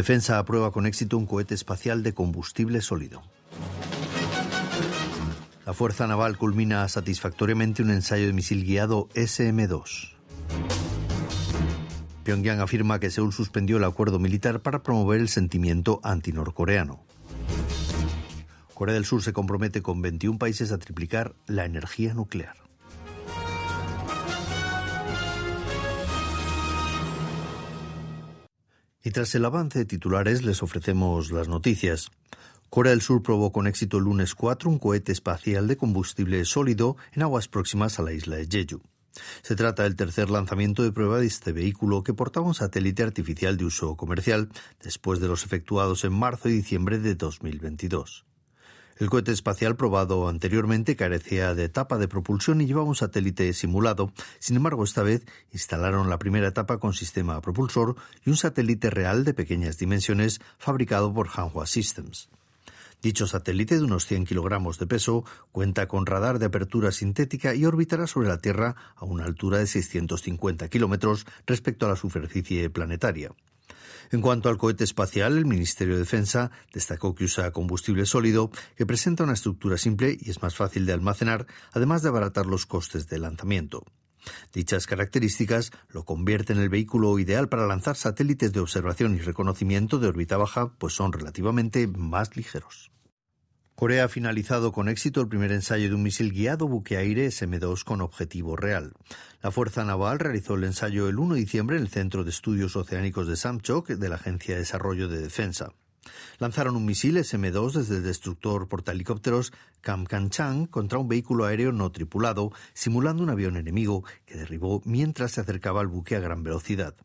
Defensa aprueba con éxito un cohete espacial de combustible sólido. La Fuerza Naval culmina satisfactoriamente un ensayo de misil guiado SM-2. Pyongyang afirma que Seúl suspendió el acuerdo militar para promover el sentimiento antinorcoreano. Corea del Sur se compromete con 21 países a triplicar la energía nuclear. Y tras el avance de titulares les ofrecemos las noticias. Corea del Sur probó con éxito el lunes 4 un cohete espacial de combustible sólido en aguas próximas a la isla de Jeju. Se trata del tercer lanzamiento de prueba de este vehículo que portaba un satélite artificial de uso comercial después de los efectuados en marzo y diciembre de 2022. El cohete espacial probado anteriormente carecía de etapa de propulsión y llevaba un satélite simulado. Sin embargo, esta vez instalaron la primera etapa con sistema propulsor y un satélite real de pequeñas dimensiones fabricado por Hanwha Systems. Dicho satélite de unos 100 kilogramos de peso cuenta con radar de apertura sintética y orbitará sobre la Tierra a una altura de 650 kilómetros respecto a la superficie planetaria. En cuanto al cohete espacial, el Ministerio de Defensa destacó que usa combustible sólido, que presenta una estructura simple y es más fácil de almacenar, además de abaratar los costes de lanzamiento. Dichas características lo convierten en el vehículo ideal para lanzar satélites de observación y reconocimiento de órbita baja, pues son relativamente más ligeros. Corea ha finalizado con éxito el primer ensayo de un misil guiado buque-aire SM-2 con objetivo real. La Fuerza Naval realizó el ensayo el 1 de diciembre en el Centro de Estudios Oceánicos de Samchok de la Agencia de Desarrollo de Defensa. Lanzaron un misil SM-2 desde el destructor portahelicópteros Kamkanchang contra un vehículo aéreo no tripulado, simulando un avión enemigo que derribó mientras se acercaba al buque a gran velocidad.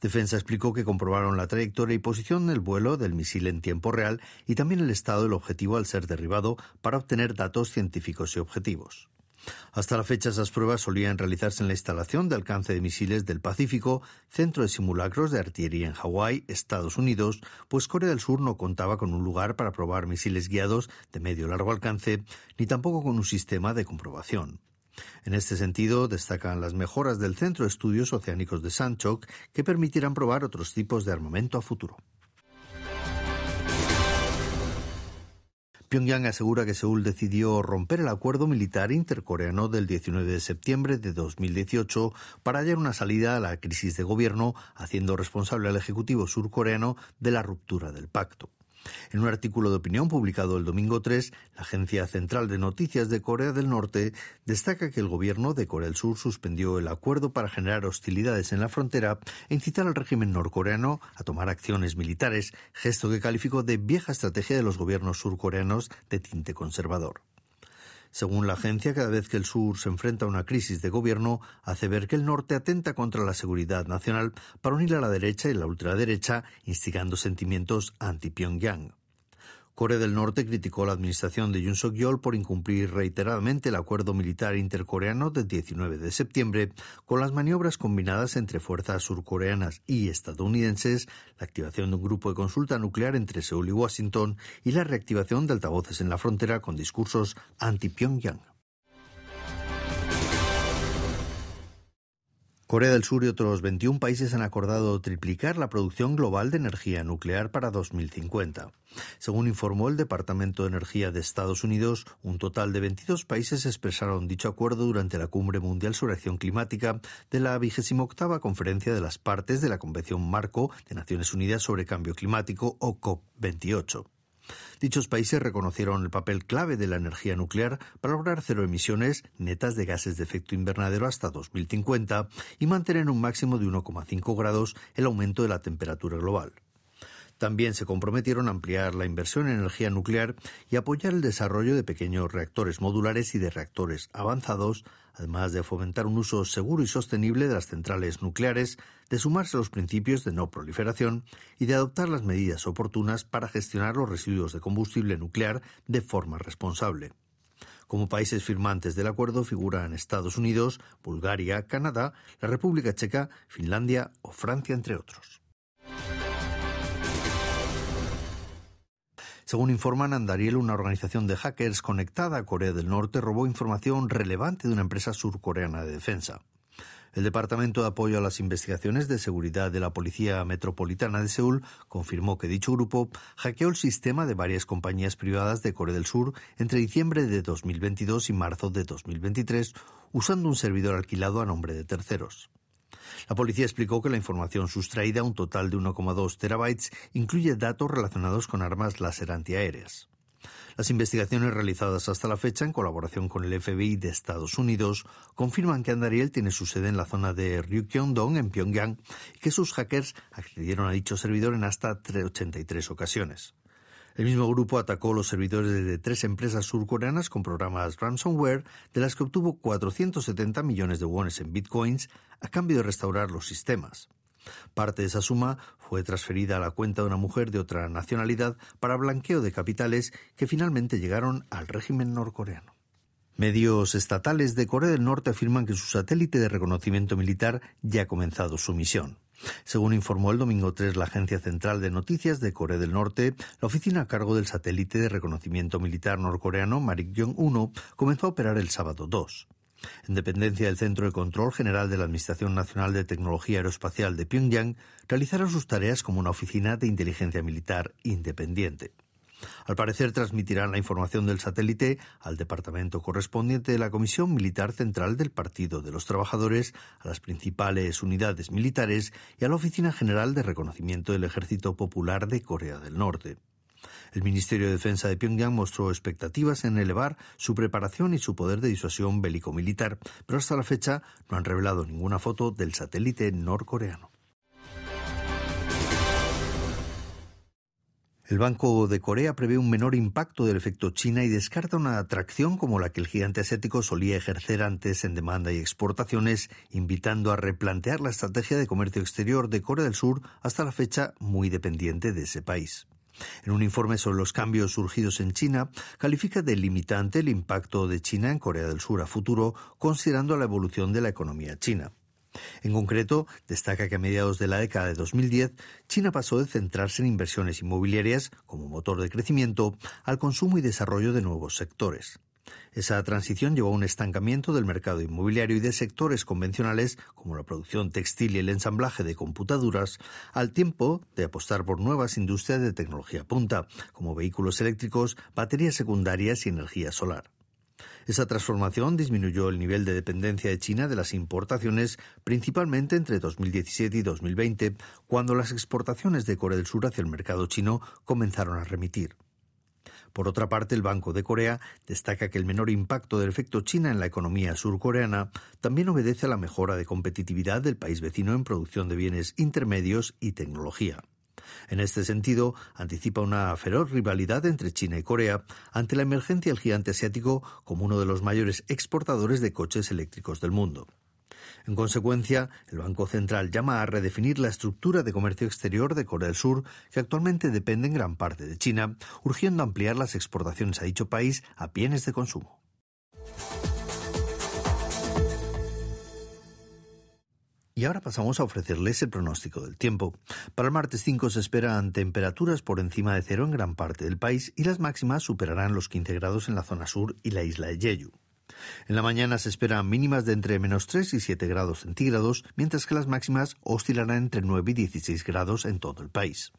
Defensa explicó que comprobaron la trayectoria y posición del vuelo del misil en tiempo real y también el estado del objetivo al ser derribado para obtener datos científicos y objetivos. Hasta la fecha esas pruebas solían realizarse en la instalación de alcance de misiles del Pacífico, centro de simulacros de artillería en Hawái, Estados Unidos, pues Corea del Sur no contaba con un lugar para probar misiles guiados de medio largo alcance, ni tampoco con un sistema de comprobación. En este sentido, destacan las mejoras del Centro de Estudios Oceánicos de Sanchok que permitirán probar otros tipos de armamento a futuro. Pyongyang asegura que Seúl decidió romper el acuerdo militar intercoreano del 19 de septiembre de 2018 para hallar una salida a la crisis de gobierno, haciendo responsable al Ejecutivo surcoreano de la ruptura del pacto. En un artículo de opinión publicado el domingo 3, la Agencia Central de Noticias de Corea del Norte destaca que el gobierno de Corea del Sur suspendió el acuerdo para generar hostilidades en la frontera e incitar al régimen norcoreano a tomar acciones militares, gesto que calificó de vieja estrategia de los gobiernos surcoreanos de tinte conservador. Según la agencia, cada vez que el sur se enfrenta a una crisis de gobierno, hace ver que el norte atenta contra la seguridad nacional para unir a la derecha y la ultraderecha, instigando sentimientos anti-Pyongyang. Corea del Norte criticó la administración de Yoon Suk-yeol por incumplir reiteradamente el acuerdo militar intercoreano del 19 de septiembre, con las maniobras combinadas entre fuerzas surcoreanas y estadounidenses, la activación de un grupo de consulta nuclear entre Seúl y Washington y la reactivación de altavoces en la frontera con discursos anti-Pyongyang. Corea del Sur y otros 21 países han acordado triplicar la producción global de energía nuclear para 2050. Según informó el Departamento de Energía de Estados Unidos, un total de 22 países expresaron dicho acuerdo durante la Cumbre Mundial sobre Acción Climática de la 28 Conferencia de las Partes de la Convención Marco de Naciones Unidas sobre Cambio Climático o COP28. Dichos países reconocieron el papel clave de la energía nuclear para lograr cero emisiones netas de gases de efecto invernadero hasta 2050 y mantener un máximo de 1,5 grados el aumento de la temperatura global. También se comprometieron a ampliar la inversión en energía nuclear y apoyar el desarrollo de pequeños reactores modulares y de reactores avanzados, además de fomentar un uso seguro y sostenible de las centrales nucleares, de sumarse a los principios de no proliferación y de adoptar las medidas oportunas para gestionar los residuos de combustible nuclear de forma responsable. Como países firmantes del acuerdo figuran Estados Unidos, Bulgaria, Canadá, la República Checa, Finlandia o Francia, entre otros. Según informan Andariel, una organización de hackers conectada a Corea del Norte robó información relevante de una empresa surcoreana de defensa. El Departamento de Apoyo a las Investigaciones de Seguridad de la Policía Metropolitana de Seúl confirmó que dicho grupo hackeó el sistema de varias compañías privadas de Corea del Sur entre diciembre de 2022 y marzo de 2023 usando un servidor alquilado a nombre de terceros. La policía explicó que la información sustraída, un total de 1,2 terabytes, incluye datos relacionados con armas láser antiaéreas. Las investigaciones realizadas hasta la fecha en colaboración con el FBI de Estados Unidos confirman que Andariel tiene su sede en la zona de Ryukyong-dong en Pyongyang y que sus hackers accedieron a dicho servidor en hasta 83 ocasiones. El mismo grupo atacó los servidores de tres empresas surcoreanas con programas ransomware, de las que obtuvo 470 millones de wones en bitcoins a cambio de restaurar los sistemas. Parte de esa suma fue transferida a la cuenta de una mujer de otra nacionalidad para blanqueo de capitales que finalmente llegaron al régimen norcoreano. Medios estatales de Corea del Norte afirman que su satélite de reconocimiento militar ya ha comenzado su misión. Según informó el domingo 3 la Agencia Central de Noticias de Corea del Norte, la oficina a cargo del satélite de reconocimiento militar norcoreano Marik-1 comenzó a operar el sábado 2. En dependencia del Centro de Control General de la Administración Nacional de Tecnología Aeroespacial de Pyongyang, realizaron sus tareas como una oficina de inteligencia militar independiente. Al parecer transmitirán la información del satélite al departamento correspondiente de la Comisión Militar Central del Partido de los Trabajadores, a las principales unidades militares y a la Oficina General de Reconocimiento del Ejército Popular de Corea del Norte. El Ministerio de Defensa de Pyongyang mostró expectativas en elevar su preparación y su poder de disuasión bélico-militar, pero hasta la fecha no han revelado ninguna foto del satélite norcoreano. El Banco de Corea prevé un menor impacto del efecto China y descarta una atracción como la que el gigante asiático solía ejercer antes en demanda y exportaciones, invitando a replantear la estrategia de comercio exterior de Corea del Sur hasta la fecha muy dependiente de ese país. En un informe sobre los cambios surgidos en China, califica de limitante el impacto de China en Corea del Sur a futuro, considerando la evolución de la economía china. En concreto, destaca que a mediados de la década de 2010, China pasó de centrarse en inversiones inmobiliarias como motor de crecimiento al consumo y desarrollo de nuevos sectores. Esa transición llevó a un estancamiento del mercado inmobiliario y de sectores convencionales como la producción textil y el ensamblaje de computadoras, al tiempo de apostar por nuevas industrias de tecnología punta, como vehículos eléctricos, baterías secundarias y energía solar. Esa transformación disminuyó el nivel de dependencia de China de las importaciones, principalmente entre 2017 y 2020, cuando las exportaciones de Corea del Sur hacia el mercado chino comenzaron a remitir. Por otra parte, el Banco de Corea destaca que el menor impacto del efecto China en la economía surcoreana también obedece a la mejora de competitividad del país vecino en producción de bienes intermedios y tecnología. En este sentido, anticipa una feroz rivalidad entre China y Corea ante la emergencia del gigante asiático como uno de los mayores exportadores de coches eléctricos del mundo. En consecuencia, el Banco Central llama a redefinir la estructura de comercio exterior de Corea del Sur, que actualmente depende en gran parte de China, urgiendo ampliar las exportaciones a dicho país a bienes de consumo. Y ahora pasamos a ofrecerles el pronóstico del tiempo. Para el martes 5 se esperan temperaturas por encima de cero en gran parte del país y las máximas superarán los 15 grados en la zona sur y la isla de Jeju. En la mañana se esperan mínimas de entre menos 3 y 7 grados centígrados, mientras que las máximas oscilarán entre 9 y 16 grados en todo el país.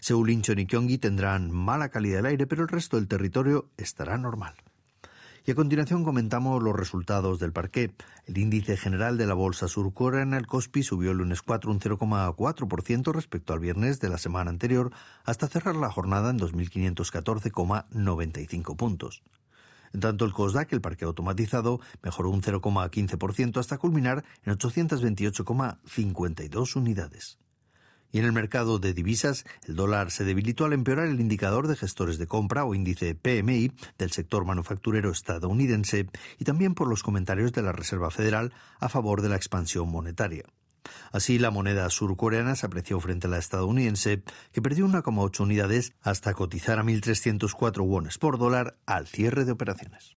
Seúl, Incheon y Gyeonggi tendrán mala calidad del aire, pero el resto del territorio estará normal. Y a continuación comentamos los resultados del parqué. El índice general de la bolsa surcoreana, el Kospi, subió el lunes 4 un 0,4% respecto al viernes de la semana anterior, hasta cerrar la jornada en 2.514,95 puntos. En tanto, el COSDAC, el parque automatizado, mejoró un 0,15% hasta culminar en 828,52 unidades. Y en el mercado de divisas, el dólar se debilitó al empeorar el indicador de gestores de compra o índice PMI del sector manufacturero estadounidense y también por los comentarios de la Reserva Federal a favor de la expansión monetaria. Así, la moneda surcoreana se apreció frente a la estadounidense, que perdió 1,8 unidades hasta cotizar a 1.304 wones por dólar al cierre de operaciones.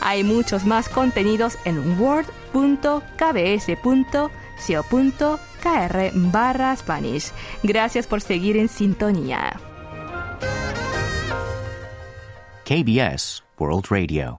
Hay muchos más contenidos en word.kbs.co.kr barra Spanish. Gracias por seguir en sintonía. KBS World Radio.